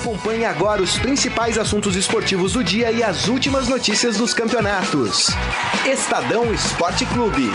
Acompanhe agora os principais assuntos esportivos do dia e as últimas notícias dos campeonatos. Estadão Esporte Clube.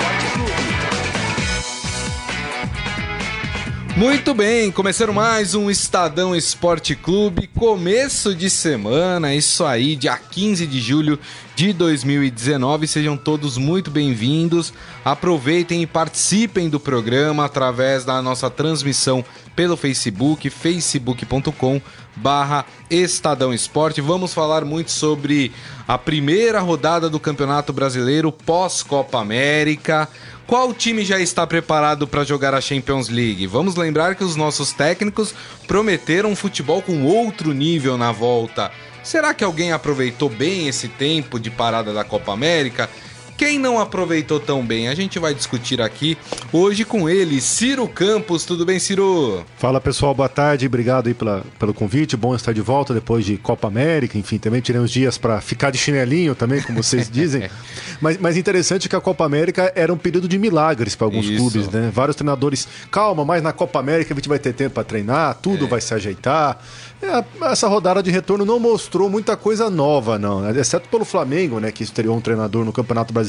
Muito bem, começando mais um Estadão Esporte Clube, começo de semana, isso aí, dia 15 de julho de 2019. Sejam todos muito bem-vindos. Aproveitem e participem do programa através da nossa transmissão pelo Facebook, facebook.com barra Estadão Esporte. Vamos falar muito sobre a primeira rodada do Campeonato Brasileiro pós-Copa América. Qual time já está preparado para jogar a Champions League? Vamos lembrar que os nossos técnicos prometeram um futebol com outro nível na volta. Será que alguém aproveitou bem esse tempo de parada da Copa América? Quem não aproveitou tão bem? A gente vai discutir aqui hoje com ele, Ciro Campos. Tudo bem, Ciro? Fala pessoal, boa tarde. Obrigado aí pela, pelo convite. Bom estar de volta depois de Copa América. Enfim, também tirei uns dias para ficar de chinelinho também, como vocês dizem. mas, mas interessante que a Copa América era um período de milagres para alguns Isso. clubes, né? Vários treinadores, calma, mas na Copa América a gente vai ter tempo para treinar, tudo é. vai se ajeitar. É, essa rodada de retorno não mostrou muita coisa nova, não, né? exceto pelo Flamengo, né, que estreou um treinador no Campeonato Brasileiro,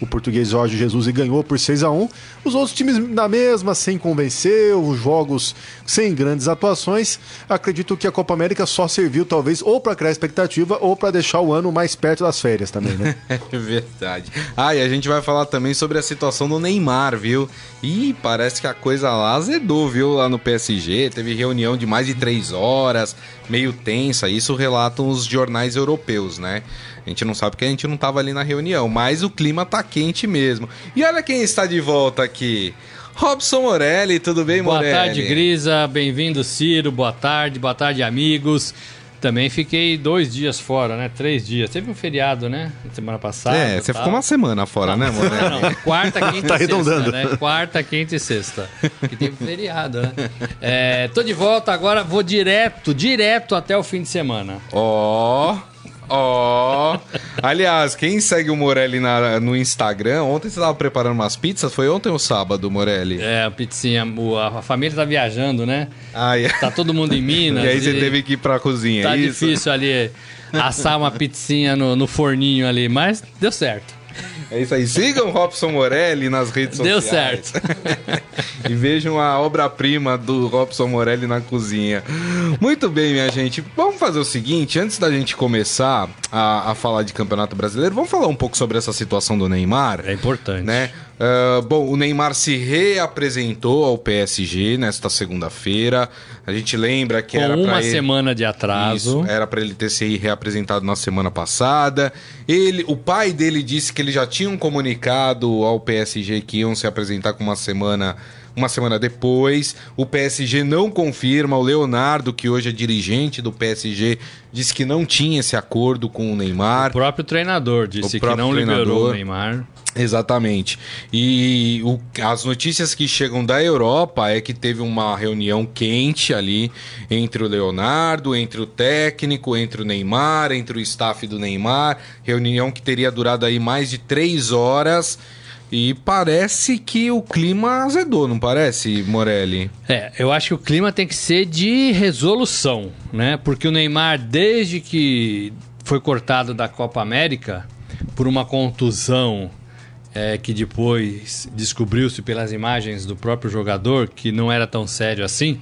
o português Jorge Jesus, e ganhou por 6 a 1 Os outros times na mesma, sem convencer, os jogos sem grandes atuações. Acredito que a Copa América só serviu, talvez, ou para criar expectativa ou para deixar o ano mais perto das férias também, né? é verdade. Ah, e a gente vai falar também sobre a situação do Neymar, viu? E parece que a coisa lá azedou, viu? Lá no PSG. Teve reunião de mais de três horas, meio tensa. Isso relatam os jornais europeus, né? A gente não sabe porque a gente não estava ali na reunião, mas o clima tá quente mesmo. E olha quem está de volta aqui. Robson Morelli, tudo bem, boa Morelli? Boa tarde, Grisa. Bem-vindo, Ciro. Boa tarde, boa tarde, amigos. Também fiquei dois dias fora, né? Três dias. Teve um feriado, né? Semana passada. É, você ficou uma semana fora, né, Morelli? Não, não. Quarta, quinta tá e sexta, né? Quarta, quinta e sexta. Que teve feriado, né? É, tô de volta agora, vou direto, direto até o fim de semana. Ó... Oh. Ó. Oh. Aliás, quem segue o Morelli na, no Instagram, ontem você estava preparando umas pizzas? Foi ontem ou sábado, Morelli? É, a pizzinha. A, a família tá viajando, né? Ah, yeah. Tá todo mundo em Minas. e aí você e teve que ir pra cozinha, Tá é difícil ali assar uma pizzinha no, no forninho ali, mas deu certo. É isso aí. Sigam Robson Morelli nas redes Deu sociais. Deu certo. e vejam a obra-prima do Robson Morelli na cozinha. Muito bem, minha gente. Vamos fazer o seguinte: antes da gente começar a, a falar de Campeonato Brasileiro, vamos falar um pouco sobre essa situação do Neymar. É importante. Né? Uh, bom, o Neymar se reapresentou ao PSG nesta segunda-feira. A gente lembra que Com era uma ele... semana de atraso. Isso, era para ele ter se reapresentado na semana passada. Ele, o pai dele disse que ele já tinha um comunicado ao PSG que iam se apresentar com uma semana uma semana depois. O PSG não confirma. O Leonardo, que hoje é dirigente do PSG, disse que não tinha esse acordo com o Neymar. O próprio treinador disse próprio que não treinador. liberou o Neymar. Exatamente. E o, as notícias que chegam da Europa é que teve uma reunião quente ali entre o Leonardo, entre o técnico, entre o Neymar, entre o staff do Neymar. Reunião que teria durado aí mais de três horas. E parece que o clima azedou, não parece, Morelli? É, eu acho que o clima tem que ser de resolução, né? Porque o Neymar, desde que foi cortado da Copa América por uma contusão é, que depois descobriu-se pelas imagens do próprio jogador que não era tão sério assim.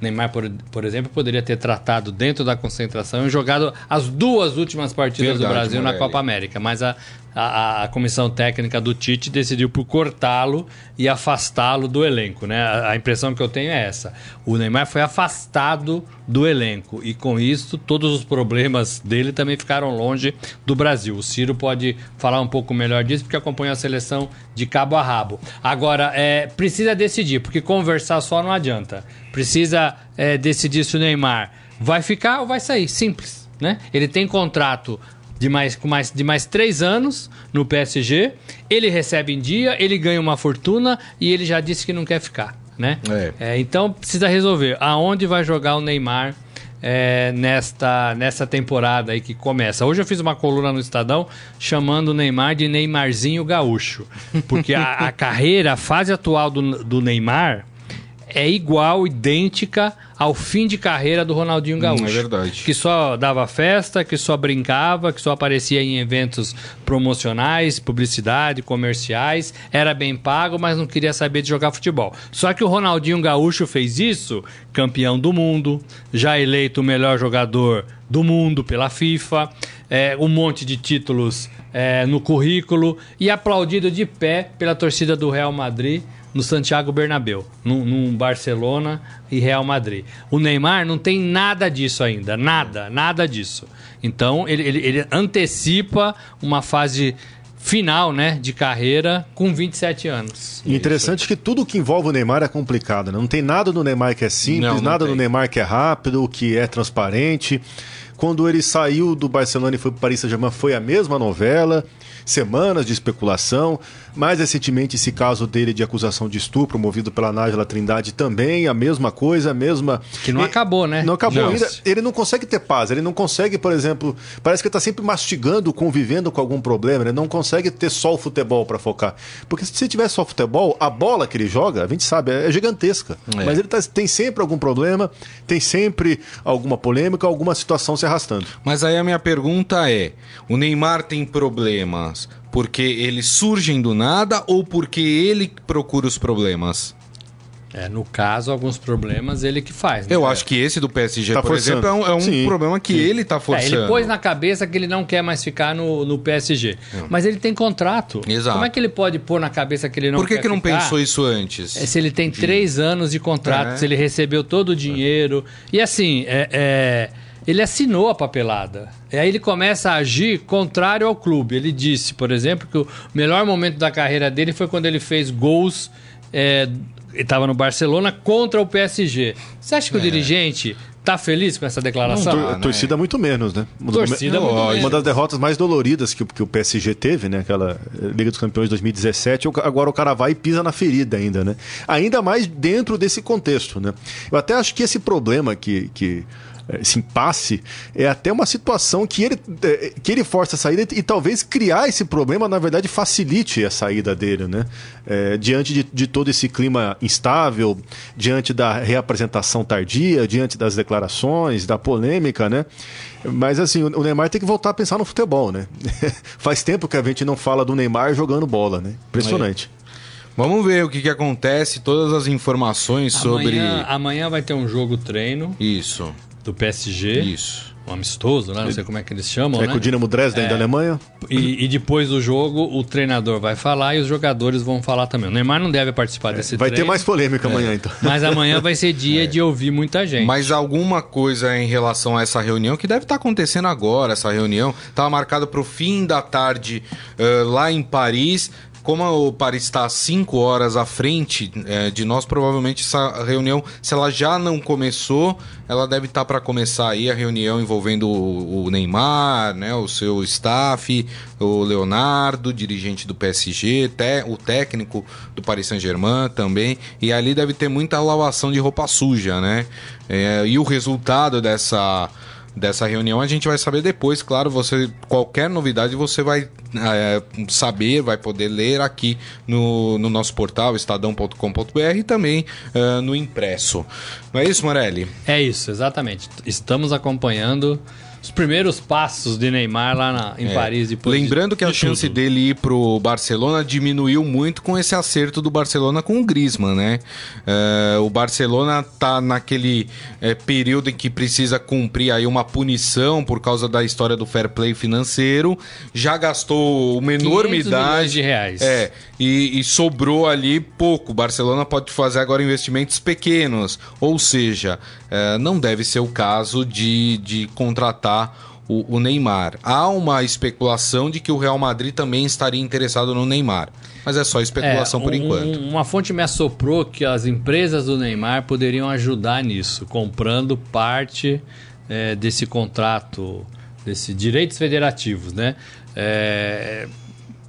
Neymar, por, por exemplo, poderia ter tratado dentro da concentração e jogado as duas últimas partidas Verdade, do Brasil Morelli. na Copa América. Mas a, a, a, comissão técnica do Tite decidiu por cortá-lo e afastá-lo do elenco. Né? A, a, impressão que eu tenho é essa. O Neymar foi afastado do elenco e com isso todos os problemas dele também ficaram longe do Brasil. O Ciro pode falar um pouco melhor disso porque acompanha a seleção de cabo a rabo. Agora, é, precisa decidir, porque conversar só não adianta. Precisa é, decidir se o Neymar vai ficar ou vai sair. Simples. Né? Ele tem contrato de mais, com mais, de mais três anos no PSG. Ele recebe em dia, ele ganha uma fortuna e ele já disse que não quer ficar. Né? É. É, então precisa resolver aonde vai jogar o Neymar é, nesta, nesta temporada aí que começa. Hoje eu fiz uma coluna no Estadão chamando o Neymar de Neymarzinho Gaúcho. Porque a, a carreira, a fase atual do, do Neymar é igual, idêntica ao fim de carreira do Ronaldinho Gaúcho. Hum, é verdade. Que só dava festa, que só brincava, que só aparecia em eventos promocionais, publicidade, comerciais, era bem pago, mas não queria saber de jogar futebol. Só que o Ronaldinho Gaúcho fez isso, campeão do mundo, já eleito o melhor jogador do mundo pela FIFA, é, um monte de títulos é, no currículo e aplaudido de pé pela torcida do Real Madrid no Santiago Bernabéu, num, num, Barcelona e Real Madrid. O Neymar não tem nada disso ainda, nada, nada disso. Então ele, ele, ele antecipa uma fase final, né, de carreira com 27 anos. E interessante que tudo que envolve o Neymar é complicado, né? Não tem nada no Neymar que é simples, não, não nada tem. no Neymar que é rápido, que é transparente. Quando ele saiu do Barcelona e foi para o Paris Saint-Germain, foi a mesma novela semanas de especulação. Mais recentemente, esse caso dele de acusação de estupro, movido pela Nájila Trindade, também a mesma coisa, a mesma. Que não acabou, né? Não acabou ainda. Ele não consegue ter paz, ele não consegue, por exemplo, parece que ele está sempre mastigando, convivendo com algum problema, ele não consegue ter só o futebol para focar. Porque se tivesse só futebol, a bola que ele joga, a gente sabe, é gigantesca. É. Mas ele tá, tem sempre algum problema, tem sempre alguma polêmica, alguma situação se arrastando. Mas aí a minha pergunta é: o Neymar tem problemas porque eles surgem do nada ou porque ele procura os problemas? É, no caso, alguns problemas ele que faz. Né? Eu acho que esse do PSG, tá por forçando. exemplo, é um, é um problema que sim. ele está forçando. É, ele pôs na cabeça que ele não quer mais ficar no, no PSG. Hum. Mas ele tem contrato. Exato. Como é que ele pode pôr na cabeça que ele não quer Por que, quer que não ficar? pensou isso antes? É, se ele tem de... três anos de contrato, é. se ele recebeu todo o dinheiro. E assim, é, é ele assinou a papelada. E aí ele começa a agir contrário ao clube. Ele disse, por exemplo, que o melhor momento da carreira dele foi quando ele fez gols. É, estava no Barcelona contra o PSG. Você acha que é. o dirigente tá feliz com essa declaração? Não, tor torcida muito menos, né? Uma, torcida muito uma menos. das derrotas mais doloridas que, que o PSG teve, né? Aquela eh, Liga dos Campeões de 2017. Agora o cara vai e pisa na ferida ainda, né? Ainda mais dentro desse contexto, né? Eu até acho que esse problema que, que esse impasse, é até uma situação que ele, é, que ele força a saída e, talvez criar esse problema, na verdade, facilite a saída dele, né? É, diante de, de todo esse clima instável, diante da reapresentação tardia, diante das declarações, da polêmica, né? Mas assim, o Neymar tem que voltar a pensar no futebol, né? Faz tempo que a gente não fala do Neymar jogando bola, né? Impressionante. É. Vamos ver o que, que acontece, todas as informações amanhã, sobre. Amanhã vai ter um jogo treino. Isso do PSG. Isso. Um amistoso, né? Não sei como é que eles chamam, é né? com o Dinamo Dresden é, da Alemanha. E, e, depois do jogo, o treinador vai falar e os jogadores vão falar também. O Neymar não deve participar é, desse Vai treino. ter mais polêmica é. amanhã, então. Mas amanhã vai ser dia é. de ouvir muita gente. Mas alguma coisa em relação a essa reunião, que deve estar acontecendo agora, essa reunião, estava marcada para o fim da tarde uh, lá em Paris como o Paris está cinco horas à frente é, de nós, provavelmente essa reunião, se ela já não começou, ela deve estar tá para começar aí a reunião envolvendo o, o, Neymar, né, o seu staff, o Leonardo, dirigente do PSG, te, o técnico do Paris Saint-Germain também, e ali deve ter muita lavação de roupa suja, né? É, e o resultado dessa dessa reunião a gente vai saber depois, claro, você qualquer novidade você vai é, saber, vai poder ler aqui no, no nosso portal estadão.com.br e também uh, no impresso. Não é isso, Morelli? É isso, exatamente. Estamos acompanhando os primeiros passos de Neymar lá na, em é. Paris. Depois Lembrando de, que a chance tudo. dele ir pro Barcelona diminuiu muito com esse acerto do Barcelona com o Griezmann, né? Uh, o Barcelona tá naquele é, período em que precisa cumprir aí uma punição por causa da história do fair play financeiro. Já gastou uma enormidade de reais. É, e, e sobrou ali pouco. Barcelona pode fazer agora investimentos pequenos, ou seja, uh, não deve ser o caso de, de contratar o, Neymar. Há uma especulação de que o Real Madrid também estaria interessado no Neymar. Mas é só especulação é, por enquanto. Uma fonte me assoprou que as empresas do Neymar poderiam ajudar nisso, comprando parte é, desse contrato, desses direitos federativos, né? É,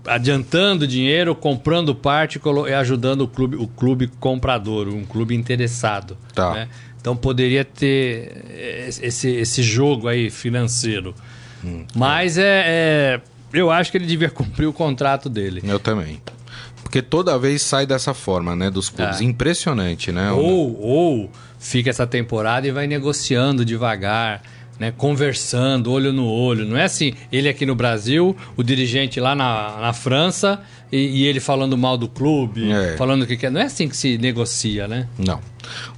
adiantando dinheiro, comprando parte e ajudando o clube, o clube comprador, um clube interessado. Tá. Né? Então poderia ter esse, esse jogo aí financeiro. Hum, Mas é. é, eu acho que ele devia cumprir o contrato dele. Eu também. Porque toda vez sai dessa forma, né, dos clubes. É. Impressionante, né? Ou, ou fica essa temporada e vai negociando devagar, né? Conversando, olho no olho. Não é assim, ele aqui no Brasil, o dirigente lá na, na França e, e ele falando mal do clube, É. falando o que quer. Não é assim que se negocia, né? Não.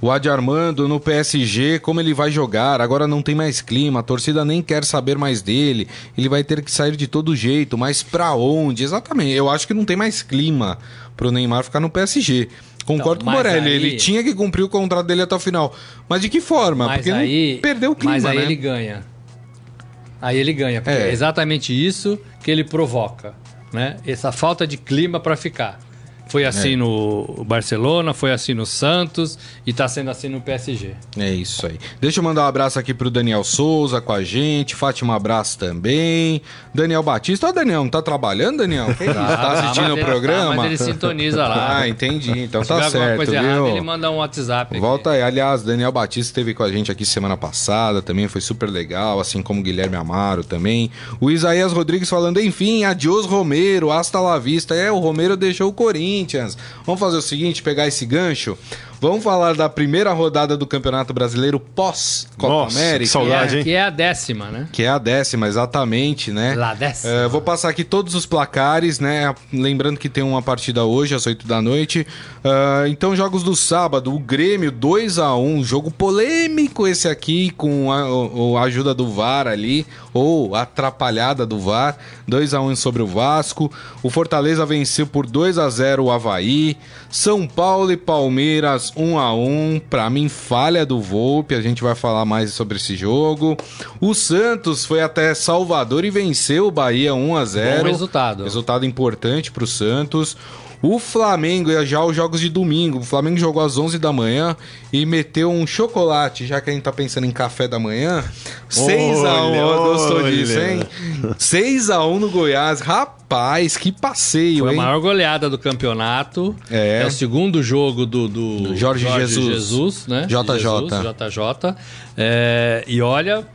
O Adi Armando no PSG, como ele vai jogar? Agora não tem mais clima, a torcida nem quer saber mais dele. Ele vai ter que sair de todo jeito, mas pra onde? Exatamente. Eu acho que não tem mais clima pro Neymar ficar no PSG. Concordo Então, com o Morelli, aí- ele tinha que cumprir o contrato dele até o final. Mas de que forma? Mas Porque aí, perdeu o clima, mas aí né? ele ganha. Aí ele ganha, porque É. é. exatamente isso que ele provoca, né? Essa falta de clima para ficar. Foi assim É. no Barcelona, foi assim no Santos e tá sendo assim no PSG. É isso aí. Deixa eu mandar um abraço aqui pro Daniel Souza com a gente. Fátima abraço também. Daniel Batista. Ó, Daniel, não tá trabalhando, Daniel? Que isso? Tá assistindo mas o ele- programa? mas ele sintoniza lá. Ah, entendi. Então Se tá certo, coisa errada, viu? ele manda um WhatsApp. aqui. Volta aí. Aliás, Daniel Batista esteve com a gente aqui semana passada, também foi super legal, assim como Guilherme Amaro também. O Isaías Rodrigues falando, enfim, adiós Romero, hasta la vista. É, o Romero deixou o Corinthians. Vamos fazer o seguinte, pegar esse gancho. Vamos falar da primeira rodada do Campeonato Brasileiro pós-Copa Nossa, América. que Que saudade. é, hein? que é a décima, né? Que é a décima, exatamente, né? La décima. É, vou passar aqui todos os placares, né? Lembrando que tem uma partida hoje, às 8 da noite. Ah, então, jogos do sábado, o Grêmio 2 a 1 jogo polêmico esse aqui, com a, a ajuda do VAR ali, ou a atrapalhada do VAR. 2 a 1 sobre o Vasco. O Fortaleza venceu por 2 a 0 o Havaí. São Paulo e Palmeiras 1 a 1 Pra mim, falha do Volpe. A gente vai falar mais sobre esse jogo. O Santos foi até Salvador e venceu o Bahia 1 a 0 Bom resultado. Resultado importante pro Santos. O Flamengo, já os jogos de domingo. O Flamengo jogou às 11 da manhã e meteu um chocolate, já que a gente tá pensando em café da manhã. 6 a 1 Olha, ó, gostou olha. disso, hein? 6 a 1 no Goiás. Rapaz, que passeio, Foi a hein? maior goleada do campeonato. É. o segundo jogo do, do Do Jorge Jesus. Jesus, né? JJ. Jesus, JJ. É, e olha,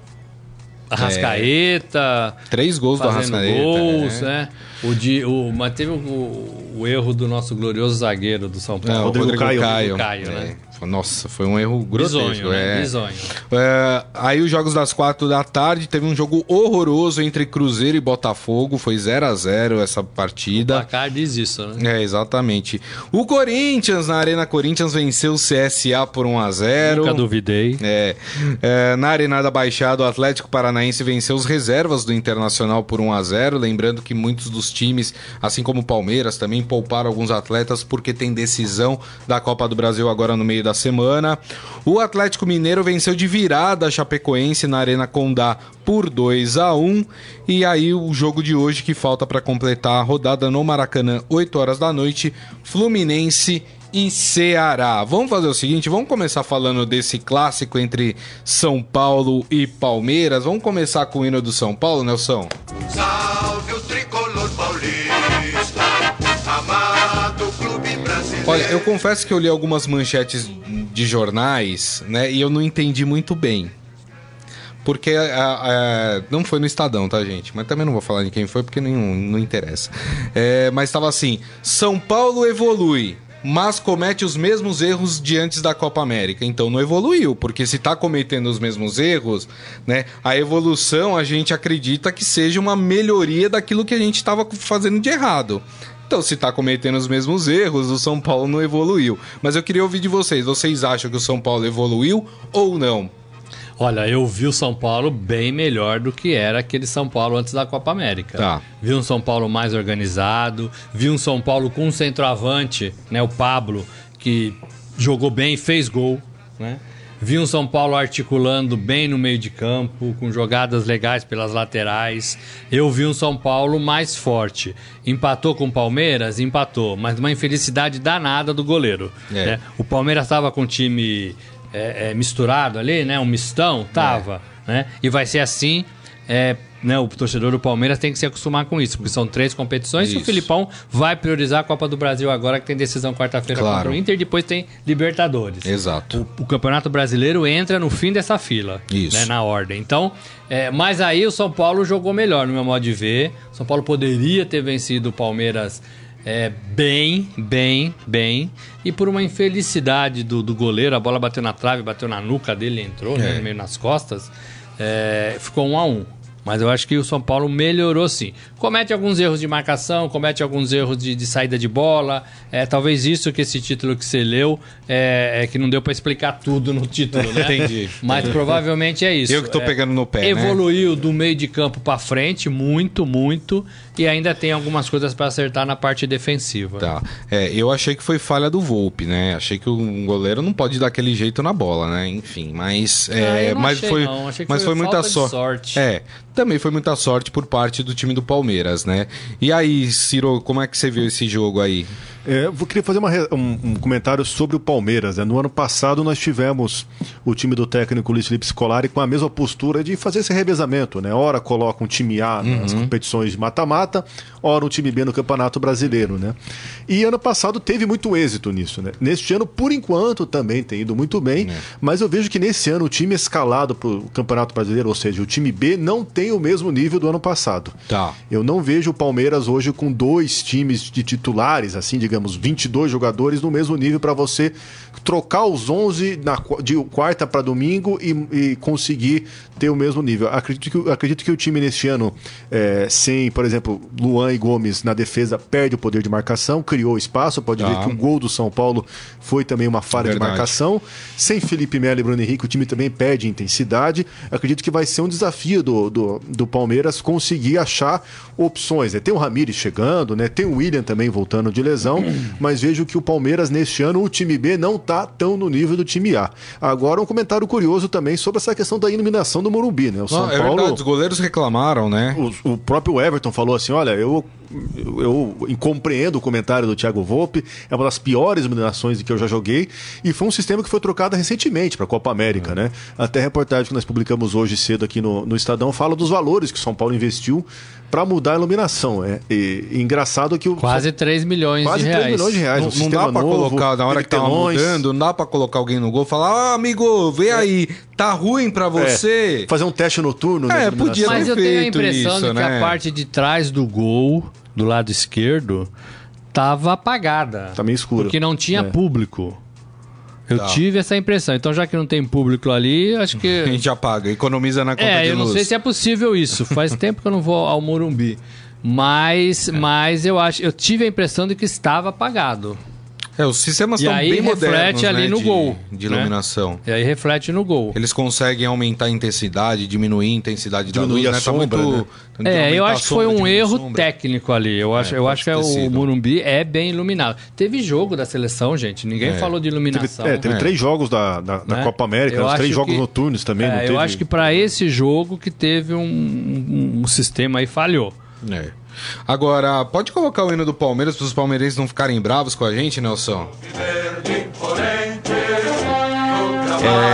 Arrascaeta, Três gols do Arrascaeta. gols, né? né? O, de, o, mas teve o, o erro do nosso glorioso zagueiro do São É, Paulo. o Rodrigo Rodrigo Caio. Caio. Caio, né? É. Nossa, foi um erro grotesco. Bizonho, né? é. Bizonho. É, aí os jogos das quatro da tarde, teve um jogo horroroso entre Cruzeiro e Botafogo, foi 0 a 0 essa O partida. placar diz isso, né? É, exatamente. O Corinthians, na Arena Corinthians, venceu o CSA por 1 a 0 Nunca duvidei. É, é, na Arena da Baixada, o Atlético Paranaense venceu os reservas do Internacional por 1 a 0 Lembrando que muitos dos times, assim como o Palmeiras, também pouparam alguns atletas porque tem decisão da Copa do Brasil agora no meio da semana. O Atlético Mineiro venceu de virada a Chapecoense na Arena Condá por 2 a 1 E aí o jogo de hoje que falta para completar a rodada no Maracanã, 8 horas da noite, Fluminense e Ceará. Vamos fazer o seguinte, vamos começar falando desse clássico entre São Paulo e Palmeiras. Vamos começar com o hino do São Paulo, Nelson? Salve o tricolor Olha, eu confesso que eu li algumas manchetes de jornais, né, e eu não entendi muito bem. Porque a- a- não foi no Estadão, tá, gente? Mas também não vou falar de quem foi, porque nenhum, não interessa. É, mas estava assim: São Paulo evolui, mas comete os mesmos erros de antes da Copa América. Então não evoluiu, porque se tá cometendo os mesmos erros, né? A evolução a gente acredita que seja uma melhoria daquilo que a gente estava fazendo de errado. Então, se tá cometendo os mesmos erros, o São Paulo não evoluiu. Mas eu queria ouvir de vocês. Vocês acham que o São Paulo evoluiu ou não? Olha, eu vi o São Paulo bem melhor do que era aquele São Paulo antes da Copa América. Tá. Vi um São Paulo mais organizado, vi um São Paulo com um centroavante, né, o Pablo, que jogou bem, fez gol, né? Vi um São Paulo articulando bem no meio de campo, com jogadas legais pelas laterais. Eu vi um São Paulo mais forte. Empatou com o Palmeiras? Empatou, mas uma infelicidade danada do goleiro. É. né? O Palmeiras estava com o time é, é, misturado ali, né? Um mistão, tava, né? E vai ser assim. Né, o torcedor do Palmeiras tem que se acostumar com isso, porque são três competições e Isso. o Filipão vai priorizar a Copa do Brasil agora, que tem decisão quarta-feira Claro. contra o Inter, depois tem Libertadores. Exato. O, o Campeonato Brasileiro entra no fim dessa fila, Isso. né, na ordem. Então, é, mas aí o São Paulo jogou melhor, no meu modo de ver. O São Paulo poderia ter vencido o Palmeiras é, bem, bem, bem. E por uma infelicidade do, do goleiro, a bola bateu na trave, bateu na nuca dele, entrou, né, É. meio nas costas. é, ficou um a um. Mas eu acho que o São Paulo melhorou sim. Comete alguns erros de marcação, comete alguns erros de, de saída de bola. É talvez isso que esse título que você leu é, é que não deu pra explicar tudo no título, né? Entendi. Mas provavelmente é isso. Eu que tô É, pegando no pé, né? Evoluiu do meio de campo pra frente, muito, muito. E ainda tem algumas coisas pra acertar na parte defensiva. Tá. É, eu achei que foi falha do Volpe, né? Achei que o goleiro não pode dar aquele jeito na bola, né? Enfim, mas. Ah, É, mas achei, foi, mas foi muita sor- sorte. É, também foi muita sorte por parte do time do Palmeiras, né? E aí, Ciro, como é que você viu esse jogo aí? É, eu queria fazer uma um, um comentário sobre o Palmeiras. né? No ano passado nós tivemos o time do técnico Luiz Felipe Scolari com a mesma postura de fazer esse revezamento, né? Ora coloca um time A nas competições de mata-mata, ora um time B no Campeonato Brasileiro, né? E ano passado teve muito êxito nisso, né? Neste ano, por enquanto, também tem ido muito bem, mas eu vejo que nesse ano o time escalado para o Campeonato Brasileiro, ou seja, o time B, não tem o mesmo nível do ano passado. Tá. Eu não vejo o Palmeiras hoje com dois times de titulares, assim, digamos, 22 jogadores no mesmo nível para você trocar os 11 na, de quarta para domingo e, e conseguir ter o mesmo nível. Acredito que, acredito que o time neste ano, é, sem, por exemplo, Luan e Gomes na defesa, perde o poder de marcação, criou espaço. Pode Tá. ver que o gol do São Paulo foi também uma falha Verdade. de marcação. Sem Felipe Melo e Bruno Henrique, o time também perde intensidade. Acredito que vai ser um desafio do, do, do Palmeiras conseguir achar opções. Né? Tem o Ramires chegando, né? tem o William também voltando de lesão, mas vejo que o Palmeiras, neste ano, o time B não tá tão no nível do time A. Agora, um comentário curioso também sobre essa questão da iluminação do Morumbi. Né? O São Não, é Paulo. verdade, os goleiros reclamaram, né? O, o próprio Everton falou assim: olha, eu, eu, eu compreendo o comentário do Thiago Volpe, é uma das piores iluminações que eu já joguei, e foi um sistema que foi trocado recentemente para a Copa América, né? Até a reportagem que nós publicamos hoje cedo aqui no, no Estadão fala dos valores que o São Paulo investiu para mudar a iluminação. É. E, e engraçado que o. Quase 3 milhões Quase de 3 reais. milhões de reais. Não, um não sistema dá novo, colocar, na hora que tava telões. mudando, não dá pra colocar alguém no gol e falar, ah, amigo, vê aí, tá ruim pra É, você. fazer um teste noturno. né, É, de podia. Mas eu tenho a impressão isso, de que né? a parte de trás do gol, do lado esquerdo, tava apagada. Tá meio escuro. Porque não tinha É. público. Eu Tá. tive essa impressão. Então, já que não tem público ali, acho A que. gente apaga, economiza na conta É, de eu não luz. sei se é possível isso. Faz tempo que eu não vou ao Morumbi. Mas, mas eu acho, eu tive a impressão de que estava apagado. É, os sistemas E estão aí bem reflete modernos, ali né, no de, gol, de né? iluminação. E aí reflete no gol. Eles conseguem aumentar a intensidade, diminuir a intensidade Diminuir da a luz, né? sombra, tá né? muito... de É, eu acho a que foi um a erro sombra. técnico ali. Eu acho, eu pode acho que é o sido. Morumbi é bem iluminado. Teve jogo da seleção, gente. Ninguém É. falou de Teve, iluminação. é, teve É. três jogos da, da, da né? Copa América, Eu os três acho jogos que- noturnos também. É, não eu teve... acho que para esse jogo que teve um, um- um sistema aí falhou. É. Agora, pode colocar o hino do Palmeiras para os palmeirenses não ficarem bravos com a gente, Nelson?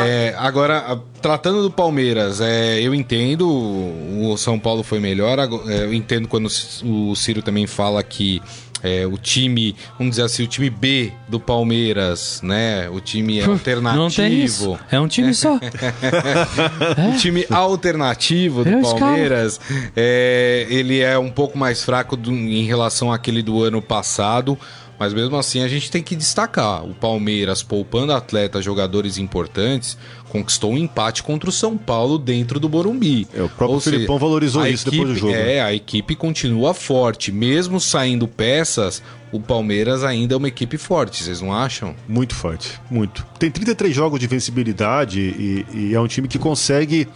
É, agora, tratando do Palmeiras, é, eu entendo, o São Paulo foi melhor. é, eu entendo quando o Ciro também fala que é, o time, vamos dizer assim, o time B do Palmeiras, né? O time alternativo. É um time só. O time alternativo do Eu. Palmeiras, é, ele é um pouco mais fraco do- em relação àquele do ano passado, mas mesmo assim a gente tem que destacar. O Palmeiras, poupando atletas, jogadores importantes, conquistou um empate contra o São Paulo dentro do Morumbi. É, o próprio Ou seja, Filipão valorizou a isso depois do equipe- jogo. né? É, a equipe continua forte. Mesmo saindo peças, o Palmeiras ainda é uma equipe forte, vocês não acham? Muito forte, muito. Tem 33 jogos de vencibilidade e, e é um time que consegue.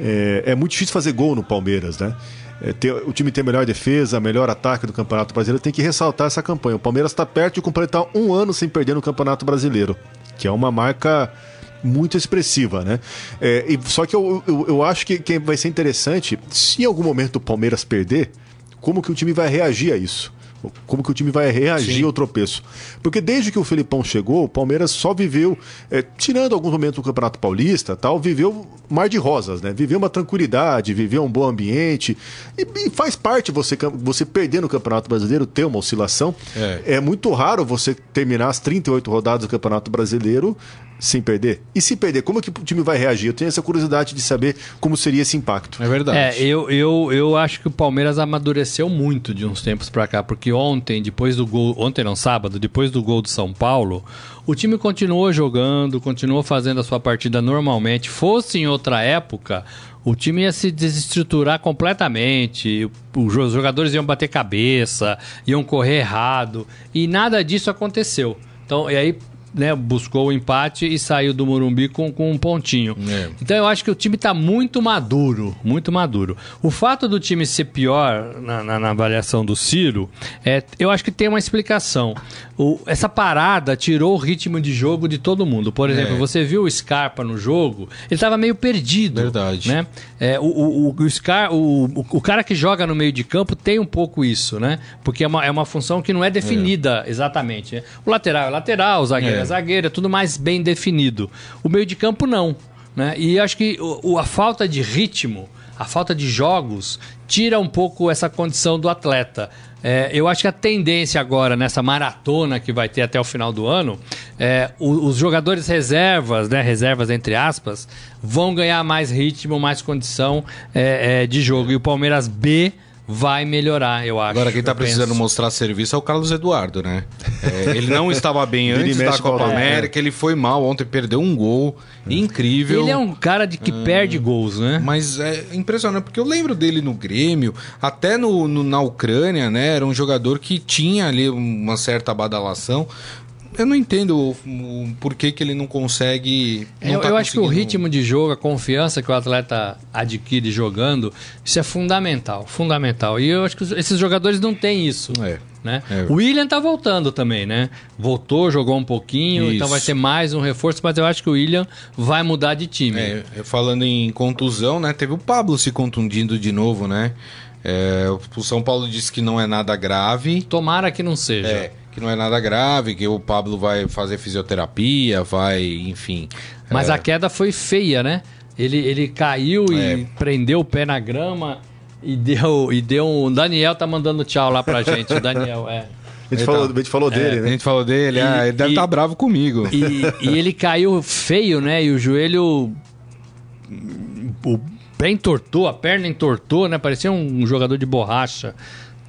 É, é muito difícil fazer gol no Palmeiras, né? É, tem- o time tem a melhor defesa, melhor ataque do Campeonato Brasileiro. Tem que ressaltar essa campanha. O Palmeiras está perto de completar um ano sem perder no Campeonato Brasileiro, que é uma marca muito expressiva, né? É, e, só que eu, eu, eu acho que, que vai ser interessante, se em algum momento o Palmeiras perder, como que o time vai reagir a isso? Como que o time vai reagir Sim. ao tropeço? Porque desde que o Felipão chegou, o Palmeiras só viveu, é, tirando alguns momentos do Campeonato Paulista, tal, viveu mar de rosas, né? Viveu uma tranquilidade, viveu um bom ambiente. E, e faz parte você, você perder no Campeonato Brasileiro, ter uma oscilação. É. É muito raro você terminar as 38 rodadas do Campeonato Brasileiro sem perder? E se perder, como é que o time vai reagir? Eu tenho essa curiosidade de saber como seria esse impacto. É verdade. É, eu, eu, eu acho que o Palmeiras amadureceu muito de uns tempos pra cá, porque ontem, depois do gol, ontem não, sábado, depois do gol do São Paulo, o time continuou jogando, continuou fazendo a sua partida normalmente. Fosse em outra época, o time ia se desestruturar completamente, os jogadores iam bater cabeça, iam correr errado, e nada disso aconteceu. Então, e aí né, buscou o empate e saiu do Morumbi com, com um pontinho. É. Então eu acho que o time está muito maduro, muito maduro. O fato do time ser pior na, na, na avaliação do Ciro, é, eu acho que tem uma explicação. O- essa parada tirou o ritmo de jogo de todo mundo. Por exemplo, É. você viu o Scarpa no jogo, ele estava meio perdido. Verdade. Né? É, o, o, o, Scar, o, o, o cara que joga no meio de campo tem um pouco isso, né? Porque é uma, é uma função que não é definida exatamente. né? O lateral é lateral, o zagueiro É. zagueiro, é tudo mais bem definido. O meio de campo não. Né? E acho que o, a falta de ritmo, a falta de jogos, tira um pouco essa condição do atleta. É, eu acho que a tendência agora, nessa maratona que vai ter até o final do ano, é, o- os jogadores reservas, né, reservas entre aspas, vão ganhar mais ritmo, mais condição é, é, de jogo. E o Palmeiras B vai melhorar, eu acho. Agora, quem tá Eu precisando penso. mostrar serviço é o Carlos Eduardo, né? É, ele não estava bem antes da Copa volta. América, ele foi mal ontem, perdeu um gol incrível. Ele é um cara de que perde gols, né? Mas é impressionante, porque eu lembro dele no Grêmio, até no, no- na Ucrânia, né? Era um jogador que tinha ali uma certa badalação. Eu não entendo o, o porquê que ele não consegue. não eu tá eu acho que o ritmo de jogo, a confiança que o atleta adquire jogando, isso é fundamental, fundamental. E eu acho que esses jogadores não têm isso. É. Né? É. O William tá voltando também, né? Voltou, jogou um pouquinho, Isso. então vai ter mais um reforço, mas eu acho que o William vai mudar de time. É, falando em contusão, né? Teve o Pablo se contundindo de novo, né? É, o São Paulo disse que não é nada grave. Tomara que não seja. É, que não é nada grave, que o Pablo vai fazer fisioterapia, vai, enfim. Mas é, a queda foi feia, né? Ele, ele caiu e É. prendeu o pé na grama e deu. E deu um. O Daniel tá mandando tchau lá pra gente. O Daniel, é. A gente falou, a gente falou dele, A né? gente falou dele, E- ah, ele deve e- estar bravo comigo. E, e ele caiu feio, né? E o joelho. O pé entortou, a perna entortou, né? Parecia um jogador de borracha.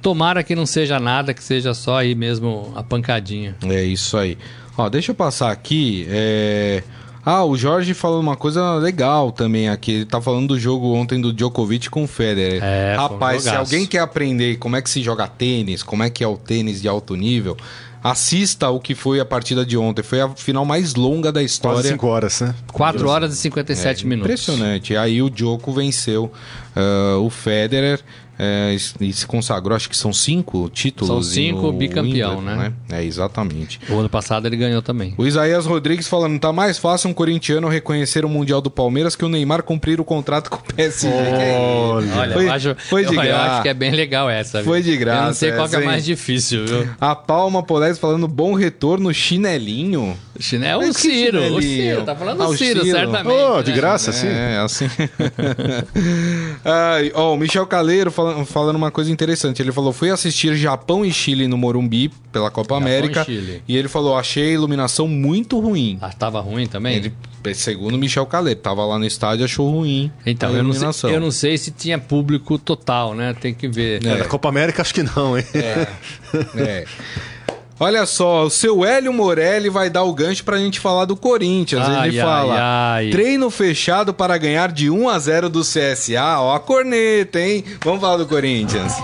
Tomara que não seja nada, que seja só aí mesmo a pancadinha. É isso aí. Ó, deixa eu passar aqui. é, Ah, o Jorge falou uma coisa legal também aqui. Ele tá falando do jogo ontem do Djokovic com o Federer. É, foi um Rapaz, se alguém quer aprender como é que se joga tênis, como é que é o tênis de alto nível, assista o que foi a partida de ontem. Foi a final mais longa da Quase história. 5 horas, né? 4 horas e 57 minutos. É, Impressionante. Aí o Djoko venceu ah, o Federer é, e se consagrou, acho que são cinco títulos. São cinco, bicampeão, Wimbledon, né? É, exatamente. O ano passado ele ganhou também. O Isaías Rodrigues falando, tá mais fácil um corintiano reconhecer o Mundial do Palmeiras que o Neymar cumprir o contrato com o PSG. Olha. Olha, Foi- eu, acho, foi de eu, eu graça. acho que é bem legal essa. viu? Foi de Eu não graça sei qual que é essa, hein? mais difícil, viu? A Palma Polés falando bom retorno chinelinho. Chinelo, Mas o que Ciro, o chinelinho? Ciro, tá falando Ah, do o Ciro, Ciro. certamente. Oh, de né? graça, sim. É, assim. Ai, ó, o Michel Caleiro falando, falando uma coisa interessante. Ele falou: fui assistir Japão e Chile no Morumbi pela Copa Japão América. e Chile. E ele falou: achei a iluminação muito ruim. Ah, tava ruim também? Ele, segundo o Michel Caleiro, tava lá no estádio achou ruim. Então, a eu não, iluminação. sei, eu não sei se tinha público total, né? Tem que ver. É, na Copa América acho que não, hein? É. Olha só, o seu Hélio Morelli vai dar o gancho pra gente falar do Corinthians. Ai, Ele ai, fala: ai. treino fechado para ganhar de 1 a 0 do CSA. Ó, a corneta, hein? Vamos falar do Corinthians.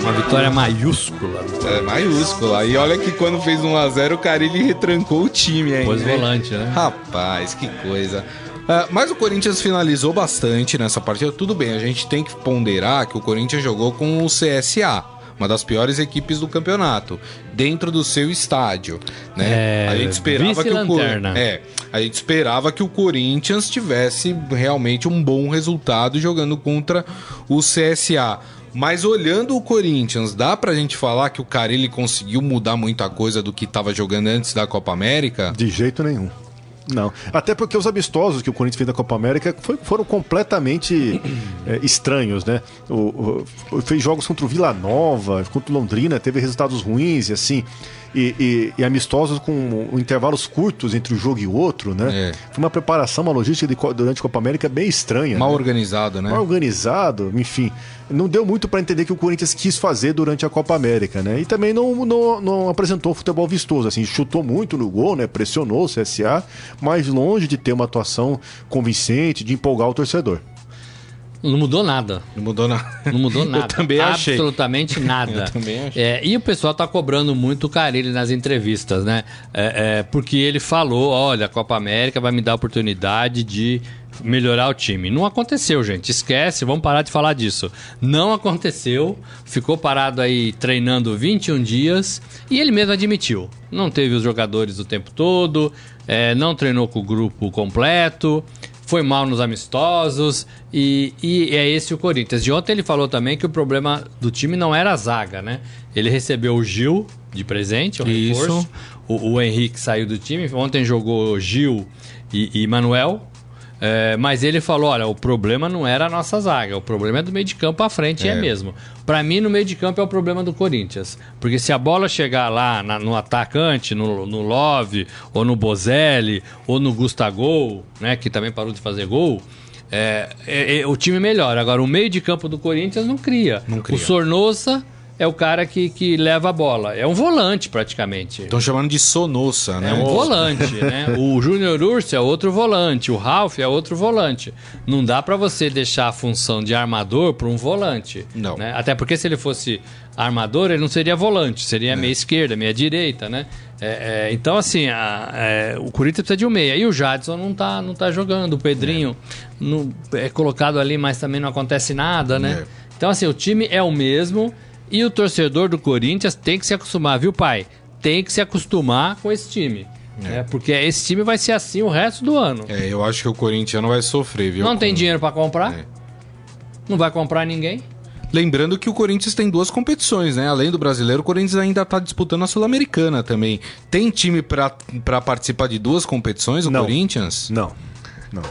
Uma vitória maiúscula. É maiúscula. E olha que quando fez 1 a 0 o Carilli retrancou o time, hein? Pôs volante, né? Rapaz, que coisa. Ah, mas o Corinthians finalizou bastante nessa partida. Tudo bem, a gente tem que ponderar que o Corinthians jogou com o CSA, uma das piores equipes do campeonato, dentro do seu estádio. Né? É, a gente esperava que o é, a gente esperava que o Corinthians tivesse realmente um bom resultado jogando contra o CSA. Mas olhando o Corinthians, dá pra gente falar que o Carilli conseguiu mudar muita coisa do que tava jogando antes da Copa América? De jeito nenhum. Não. Até porque os amistosos que o Corinthians fez na Copa América foi- foram completamente é, estranhos, né? O, o- fez jogos contra o Vila Nova, contra o Londrina, teve resultados ruins e assim. E, e- e amistosos com intervalos curtos entre um jogo e outro, né? É. Foi uma preparação, uma logística de durante a Copa América bem estranha. Mal né? organizado, né? mal organizado, enfim. Não deu muito para entender o que o Corinthians quis fazer durante a Copa América, né? E também não, não, não apresentou futebol vistoso, assim, chutou muito no gol, né? Pressionou o CSA, mas longe de ter uma atuação convincente, de empolgar o torcedor. Não mudou nada. Não mudou nada. Não mudou nada. também achei. Absolutamente nada. Eu também achei. É, e o pessoal tá cobrando muito o Carilli nas entrevistas, né? É, é, porque ele falou: olha, a Copa América vai me dar a oportunidade de melhorar o time. Não aconteceu, gente. Esquece, vamos parar de falar disso. Não aconteceu. Ficou parado aí treinando 21 dias e ele mesmo admitiu. Não teve os jogadores o tempo todo, é, não treinou com o grupo completo foi mal nos amistosos e, e é esse o Corinthians. De ontem ele falou também que o problema do time não era a zaga, né? Ele recebeu o Gil de presente, o Isso. reforço. O, o Henrique saiu do time. Ontem jogou Gil e, e Manuel. É, mas ele falou: olha, o problema não era a nossa zaga, o problema é do meio de campo à frente, é, É. mesmo. Pra mim, no meio de campo é o problema do Corinthians. Porque se a bola chegar lá na- no atacante, no, no Love, ou no Bozelli, ou no Gustavo, né, que também parou de fazer gol, é, é- é- o time melhora. Agora, o meio de campo do Corinthians não cria. Não cria. O Sornosa é o cara que, que leva a bola. É um volante, praticamente. Estão chamando de Sonossa, né? É um volante, né? O Júnior Urso é outro volante, o Ralph é outro volante. Não dá pra você deixar a função de armador para um volante. Não. né? Até porque se ele fosse armador, ele não seria volante, seria meia esquerda, meia direita, né? É, é, então, assim, a- é, o Corinthians precisa de um meia. E o Jadson não tá, não tá jogando. O Pedrinho não- é colocado ali, mas também não acontece nada, né? É. Então, assim, o time é o mesmo e o torcedor do Corinthians tem que se acostumar, viu, pai? Tem que se acostumar com esse time. né? Porque esse time vai ser assim o resto do ano. É, eu acho que o Corinthians não vai sofrer, viu? Não tem dinheiro pra comprar, É. não vai comprar ninguém. Lembrando que o Corinthians tem duas competições, né? Além do brasileiro, o Corinthians ainda tá disputando a Sul-Americana também. Tem time pra, pra participar de duas competições, o Não. Corinthians? Não, não.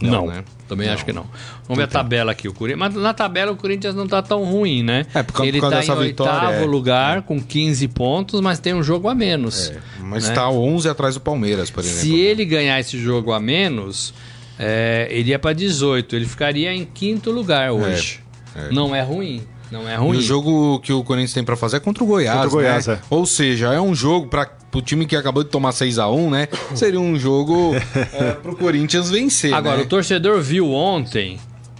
Não, né? Também acho que não. Vamos ver a tabela aqui. O Corinthians, mas na tabela o Corinthians não tá tão ruim, né? É, por causa- Ele tá dessa em vitória, oitavo é. lugar com 15 pontos, mas tem um jogo a menos. Mas né? tá 11 atrás do Palmeiras, por exemplo. Se ele ganhar esse jogo a menos, é, ele ia pra 18. Ele ficaria em quinto lugar hoje. é. Não é ruim. Não é E ruim. o jogo que o Corinthians tem pra fazer é contra o Goiás, Contra o Goiás, né? é. Ou seja, é um jogo para o time que acabou de tomar 6 a 1 né? Seria um jogo é, pro Corinthians vencer, Agora, né? o torcedor viu ontem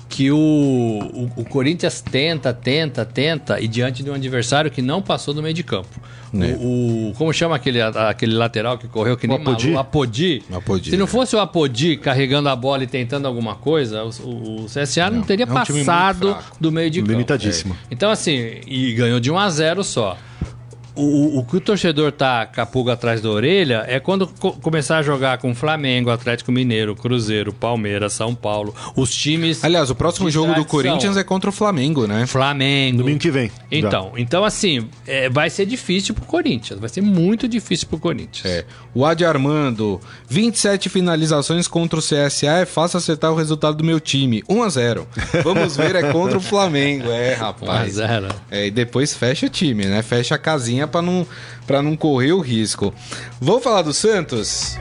que o, o, o Corinthians tenta, tenta, tenta, e diante de um adversário que não passou do meio de campo. É. O, o- como chama aquele, aquele lateral que correu que nem Apodi? maluco? Apodi. Apodi, Se não é. fosse o Apodi carregando a bola e tentando alguma coisa, o, o- o CSA não, teria é um passado do meio de campo. Limitadíssimo. Então, assim, e ganhou de 1 a 0 só. O, o- que o torcedor tá com a pulga atrás da orelha é quando co- começar a jogar com Flamengo, Atlético Mineiro, Cruzeiro, Palmeiras, São Paulo, os times. Aliás, o próximo jogo do tradição. Corinthians é contra o Flamengo, né? Flamengo. Domingo que vem. já. Então, então assim, é, vai ser difícil pro Corinthians. Vai ser muito difícil pro Corinthians. É. O Adi Armando, 27 finalizações contra o CSA, é fácil acertar o resultado do meu time. 1 a 0 Vamos ver, é contra o Flamengo. É, 1 a rapaz. 0. É, e depois fecha o time, né? Fecha a casinha pra não, pra não correr o risco. Vou falar do Santos?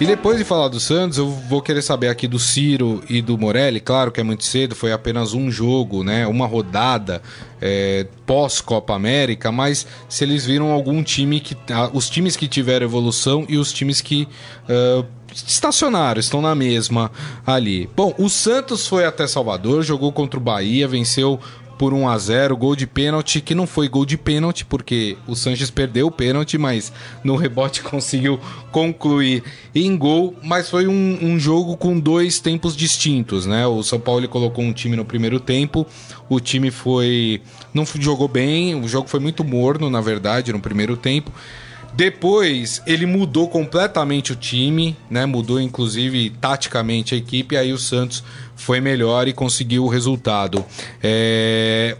E depois de falar do Santos, eu vou querer saber aqui do Ciro e do Morelli. Claro que é muito cedo, foi apenas um jogo, né? Uma rodada é, pós-Copa América, mas se eles viram algum time que. ah, Os times que tiveram evolução e os times que. ah, Estacionaram, estão na mesma ali. Bom, o Santos foi até Salvador, jogou contra o Bahia, venceu por 1 a 0 gol de pênalti, que não foi gol de pênalti, porque o Sanches perdeu o pênalti, mas no rebote conseguiu concluir em gol, mas foi um, um jogo com dois tempos distintos, né? O São Paulo colocou um time no primeiro tempo, o time foi. não jogou bem, o jogo foi muito morno, na verdade, no primeiro tempo. Depois ele mudou completamente o time, né? Mudou inclusive taticamente a equipe, aí o Santos foi melhor e conseguiu o resultado. É,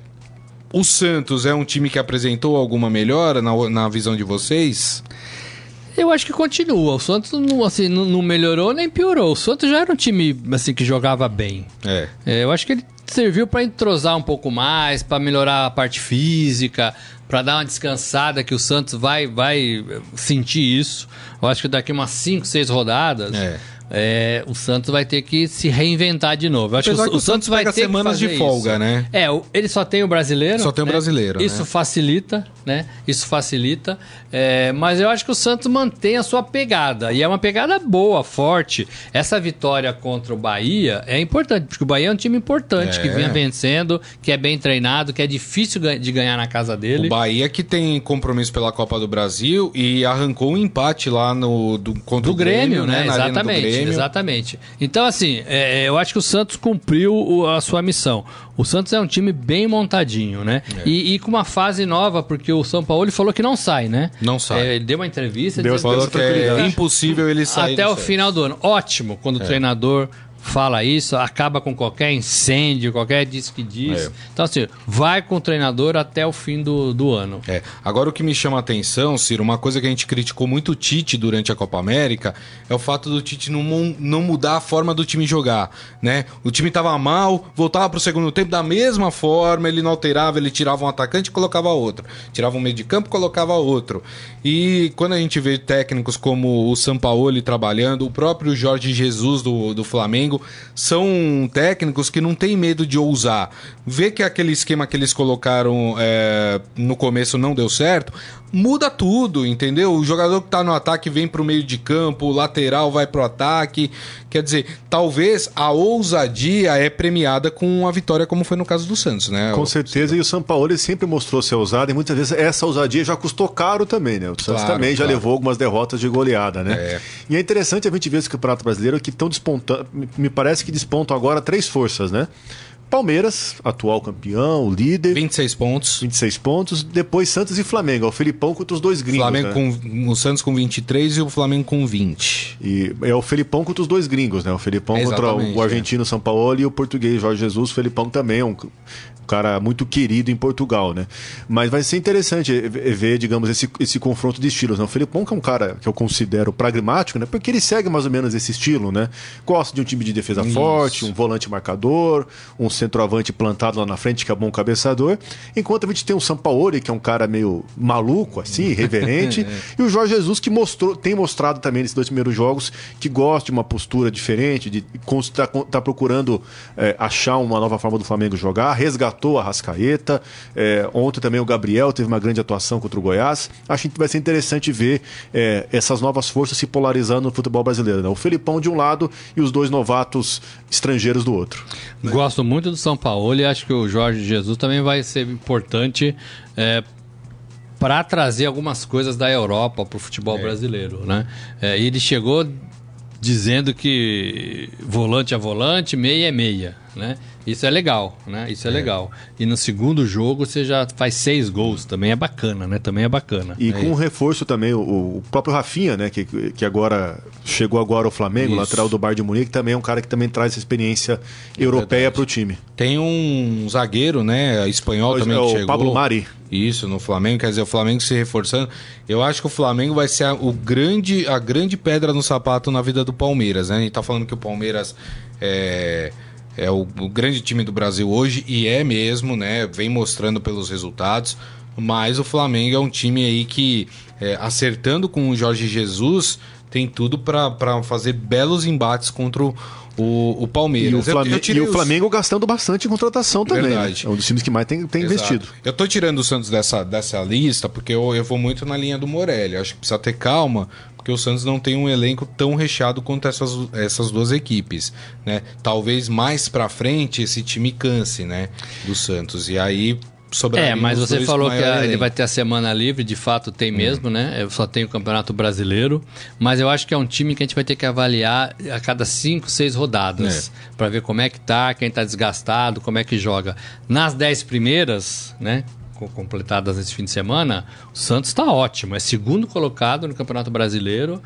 O Santos é um time que apresentou alguma melhora na, na visão de vocês? Eu acho que continua. O Santos não, assim, não, melhorou nem piorou. O Santos já era um time assim, que jogava bem. É. É, eu acho que ele serviu para entrosar um pouco mais, para melhorar a parte física, para dar uma descansada que o Santos vai vai sentir isso. Eu acho que daqui umas 5, 6 rodadas, É. é, o Santos vai ter que se reinventar de novo. Eu acho Apesar que o, o Santos vai pega ter semanas que de folga, isso. né? É, ele só tem o brasileiro. Só tem o né? brasileiro, Isso né? facilita, né? Isso facilita. É, mas eu acho que o Santos mantém a sua pegada. E é uma pegada boa, forte. Essa vitória contra o Bahia é importante, porque o Bahia é um time importante, É. que vinha vencendo, que é bem treinado, que é difícil de ganhar na casa dele. O Bahia que tem compromisso pela Copa do Brasil e arrancou um empate lá no do, contra do o Grêmio, né? Na Arena do Exatamente, Grêmio. exatamente. Então, assim, é, eu acho que o Santos cumpriu o- a sua missão. O Santos é um time bem montadinho, né? É. E, e com uma fase nova, porque o São Paulo falou que não sai, né? Não sai. É, ele deu uma entrevista Deu- dizendo Falou que é impossível ele sair até o final do ano. Ótimo quando o treinador fala isso, acaba com qualquer incêndio, qualquer diz que diz. É. Então, assim, vai com o treinador até o fim do, do ano. É. Agora o que me chama a atenção, Ciro, uma coisa que a gente criticou muito o Tite durante a Copa América é o fato do Tite não, não mudar a forma do time jogar, né? O time tava mal, voltava pro segundo tempo da mesma forma, ele não alterava, ele tirava um atacante e colocava outro. Tirava um meio de campo e colocava outro. E quando a gente vê técnicos como o Sampaoli trabalhando, o próprio Jorge Jesus do, do Flamengo, são técnicos que não têm medo de ousar. Vê que aquele esquema que eles colocaram é, no começo não deu certo, muda tudo, entendeu? O jogador que tá no ataque vem pro meio de campo, o lateral vai pro ataque. Quer dizer, talvez a ousadia é premiada com a vitória, como foi no caso do Santos, né? Com certeza, e o São Paulo sempre mostrou ser ousado, e muitas vezes essa ousadia já custou caro também, né? O Santos Claro, também já claro. levou algumas derrotas de goleada, né? É. E é interessante a gente ver esse Campeonato Brasileiro que estão despontando, me parece que despontam agora três forças, né? Palmeiras, atual campeão, líder, 26 pontos. 26 pontos, depois Santos e Flamengo, é o Felipão contra os dois gringos, Flamengo né? com o Santos com 23 e o Flamengo com 20. E é o Felipão contra os dois gringos, né? O Felipão É, contra o argentino São Paulo e o português Jorge Jesus. O Felipão também é um, cara muito querido em Portugal, né? Mas vai ser interessante ver, digamos, esse, esse confronto de estilos. Né? O Felipão que é um cara que eu considero pragmático, né? Porque ele segue mais ou menos esse estilo, né? Gosta de um time de defesa Isso. forte, um volante marcador, um centroavante plantado lá na frente que é bom cabeçador. Enquanto a gente tem o Sampaoli, que é um cara meio maluco, assim, irreverente, e o Jorge Jesus, que mostrou, tem mostrado também nesses dois primeiros jogos que gosta de uma postura diferente, de está tá procurando é, achar uma nova forma do Flamengo jogar, resgatou a Rascaeta. é, ontem também o Gabriel teve uma grande atuação contra o Goiás. Acho que vai ser interessante ver é, essas novas forças se polarizando no futebol brasileiro. Né? O Felipão de um lado e os dois novatos estrangeiros do outro. Gosto muito do São Paulo e acho que o Jorge Jesus também vai ser importante é, para trazer algumas coisas da Europa para o futebol brasileiro, né? É, e ele chegou dizendo que volante é volante, meia é meia, né? Isso é legal, né? Isso é, legal. E no segundo jogo você já faz seis gols, também é bacana, né? Também é bacana. E com um reforço também, o, o próprio Rafinha, né? Que, que agora chegou agora ao Flamengo, Isso. lateral do Bar de Munique, também é um cara que também traz experiência europeia para o time. Tem um zagueiro, né, espanhol É também o que chegou. Pablo Mari. Isso, no Flamengo, quer dizer, o Flamengo se reforçando. Eu acho que o Flamengo vai ser a, o grande, a grande pedra no sapato na vida do Palmeiras, né? A gente tá falando que o Palmeiras é, é o, o grande time do Brasil hoje, e é mesmo, né? Vem mostrando pelos resultados. Mas o Flamengo é um time aí que, é, acertando com o Jorge Jesus, tem tudo para fazer belos embates contra o, o, o Palmeiras. E o, Flamengo, e o os- Flamengo gastando bastante em contratação também. né? Verdade. É um dos times que mais tem, tem Exato. investido. Eu tô tirando o Santos dessa, dessa lista porque eu, eu vou muito na linha do Morelli. Acho que precisa ter calma, porque o Santos não tem um elenco tão recheado quanto essas, essas duas equipes, né? Talvez mais pra frente esse time canse, né? Do Santos. E aí É, mas você falou que a- ele vai ter a semana livre, de fato tem mesmo, né? Eu só tenho o Campeonato Brasileiro, mas eu acho que é um time que a gente vai ter que avaliar a cada cinco, seis rodadas, Pra ver como é que tá, quem tá desgastado, como é que joga. Nas dez primeiras, né? Co- Completadas nesse fim de semana, o Santos tá ótimo, é segundo colocado no Campeonato Brasileiro,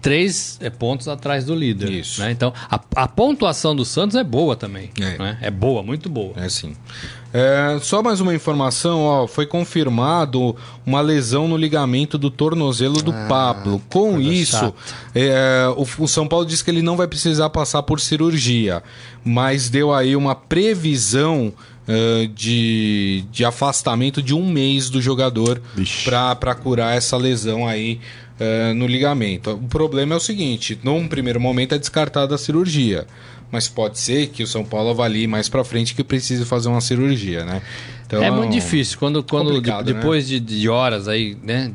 três é, pontos atrás do líder. Isso. né? Então, a, a pontuação do Santos é boa também. É. né? é boa, muito boa. É sim. É, só mais uma informação, ó, foi confirmado uma lesão no ligamento do tornozelo do Pablo. Com isso, é, o, o São Paulo disse que ele não vai precisar passar por cirurgia, mas deu aí uma previsão é, de, de afastamento de um mês do jogador para curar essa lesão aí é, no ligamento. O problema é o seguinte: num primeiro momento é descartada a cirurgia, mas pode ser que o São Paulo avalie mais para frente que precise fazer uma cirurgia, né? Então, é muito difícil. Quando, quando de- né? depois de, de horas aí, né?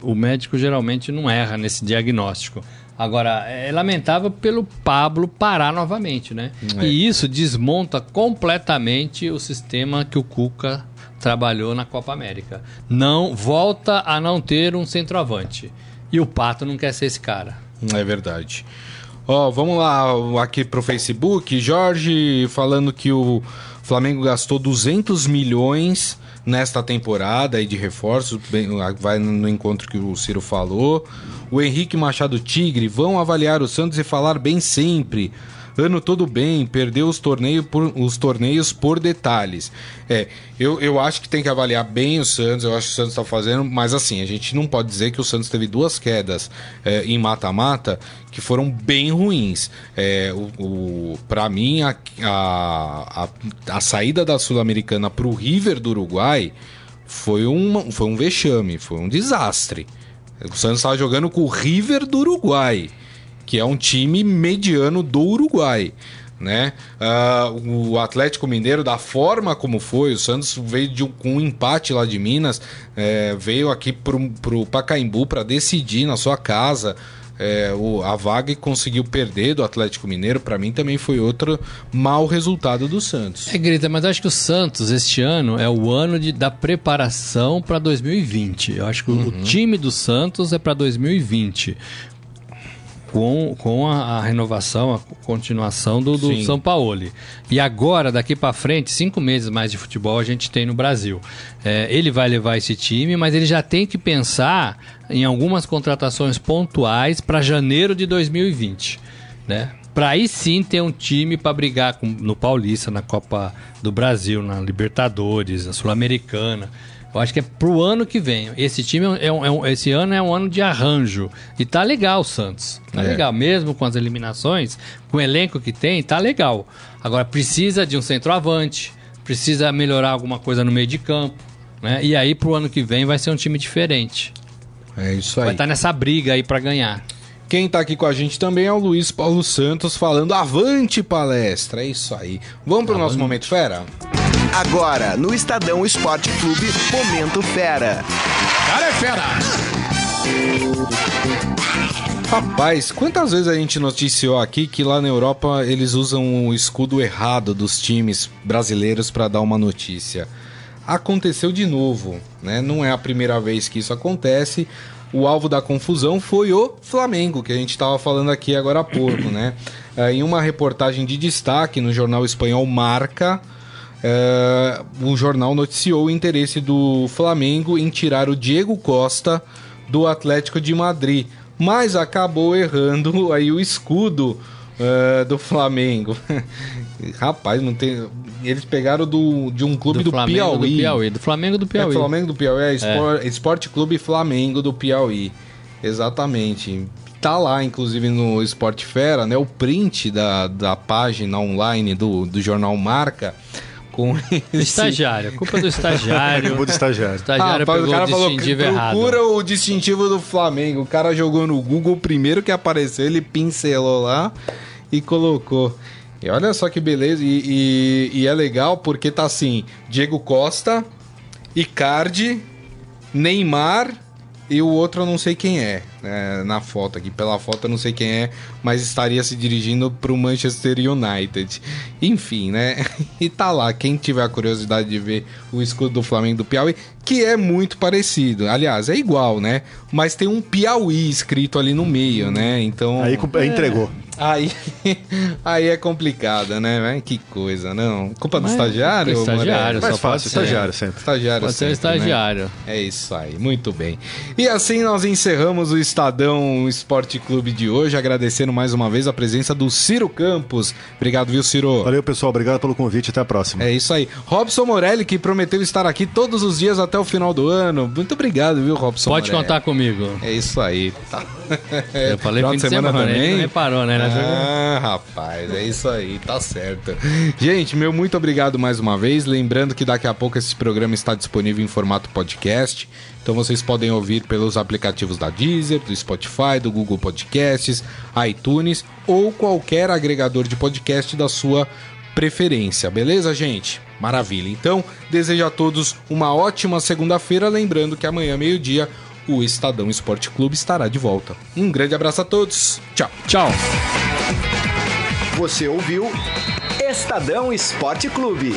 O médico geralmente não erra nesse diagnóstico. Agora, é lamentável pelo Pablo parar novamente, né? É. E isso desmonta completamente o sistema que o Cuca trabalhou na Copa América. Não volta a não ter um centroavante. E o Pato não quer ser esse cara. É verdade. Ó, vamos lá aqui pro Facebook. Jorge falando que o Flamengo gastou 200 milhões nesta temporada aí de reforços, bem, vai no encontro que o Ciro falou. O Henrique Machado Tigre vão avaliar o Santos e falar bem sempre. Ano todo bem, perdeu os torneios por, os torneios por detalhes. É, eu, eu acho que tem que avaliar bem o Santos, eu acho que o Santos está fazendo, mas assim, a gente não pode dizer que o Santos teve duas quedas é, em mata-mata que foram bem ruins. É, o, o, para mim, a, a, a, a saída da Sul-Americana para o River do Uruguai foi, uma, foi um vexame, foi um desastre. O Santos estava jogando com o River do Uruguai que é um time mediano do Uruguai. Né? Ah, o Atlético Mineiro, da forma como foi, o Santos veio de um, com um empate lá de Minas, é, veio aqui pro, pro Pacaembu para decidir na sua casa é, o, a vaga e conseguiu perder do Atlético Mineiro. Para mim também foi outro mau resultado do Santos. É, Grita, mas acho que o Santos, este ano, é o ano de, da preparação para 2020. Eu acho que o- o time do Santos é para 2020. Com, com a, a renovação, a continuação do, do. São Paulo. E agora, daqui para frente, cinco meses mais de futebol a gente tem no Brasil. É, ele vai levar esse time, mas ele já tem que pensar em algumas contratações pontuais para janeiro de 2020 né? Para aí sim ter um time para brigar com- no Paulista, na Copa do Brasil, na Libertadores, na Sul-Americana. Eu acho que é pro ano que vem. Esse time é um- é um- esse ano é um ano de arranjo. E tá legal o Santos. Tá É. legal. Mesmo com as eliminações, com o elenco que tem, tá legal. Agora precisa de um centroavante, precisa melhorar alguma coisa no meio de campo. Né? E aí pro ano que vem vai ser um time diferente. É isso Vai aí. estar nessa briga aí para ganhar. Quem tá aqui com a gente também é o Luiz Paulo Santos falando avante palestra. É isso aí. Vamos pro nosso momento fera? Agora, no Estadão Esporte Clube, Momento Fera. Cara é fera! Rapaz, quantas vezes a gente noticiou aqui que lá na Europa eles usam o escudo errado dos times brasileiros para dar uma notícia? Aconteceu de novo, né? Não é a primeira vez que isso acontece. O alvo da confusão foi o Flamengo, que a gente estava falando aqui agora há pouco, né? Eh, Em uma reportagem de destaque no jornal espanhol Marca, é, o jornal noticiou o interesse do Flamengo em tirar o Diego Costa do Atlético de Madrid, mas acabou errando aí o escudo é, do Flamengo. Rapaz, não tem. Eles pegaram do, de um clube do, Flamengo Piauí. do Piauí. Do Flamengo do Piauí. É Flamengo do Piauí, é, Espor- Esporte Clube Flamengo do Piauí. Exatamente. Tá lá, inclusive, no Esporte Fera, né? O print da, da página online do, do jornal Marca com esse... Estagiário, culpa é do estagiário. Acabou de estagiário. O estagiário pegou o cara o falou que distintivo errado. procura o distintivo do Flamengo. O cara jogou no Google, o primeiro que apareceu, ele pincelou lá e colocou. E olha só que beleza. E, e- e é legal porque tá assim: Diego Costa, Icardi, Neymar e o outro eu não sei quem é, né, na foto aqui. Pela foto eu não sei quem é, mas estaria se dirigindo pro Manchester United. Enfim, né? E tá lá, quem tiver a curiosidade de ver o escudo do Flamengo do Piauí, que é muito parecido. Aliás, é igual, né? Mas tem um Piauí escrito ali no meio, né? Então. Aí aí entregou. Aí, aí é complicado, né? Que coisa, não. Culpa do Mas- estagiário? estagiário, só fácil, ser. estagiário sempre. Estagiário Pode ser o sempre, né? estagiário. É isso aí, muito bem. E assim nós encerramos o Estadão Esporte Clube de hoje, agradecendo mais uma vez a presença do Ciro Campos. Obrigado, viu, Ciro? Valeu, pessoal. Obrigado pelo convite. Até a próxima. É isso aí. Robson Morelli, que prometeu estar aqui todos os dias até o final do ano. Muito obrigado, viu, Robson Pode Morelli? contar comigo. É isso aí. Tá. Eu falei fim de semana, ele não reparou, né? Ah, rapaz, é isso aí, tá certo. Gente, meu muito obrigado mais uma vez. Lembrando que daqui a pouco esse programa está disponível em formato podcast. Então vocês podem ouvir pelos aplicativos da Deezer, do Spotify, do Google Podcasts, iTunes ou qualquer agregador de podcast da sua preferência, beleza, gente? Maravilha. Então, desejo a todos uma ótima segunda-feira. Lembrando que amanhã, meio-dia, o Estadão Esporte Clube estará de volta. Um grande abraço a todos. Tchau. Tchau. Você ouviu Estadão Esporte Clube.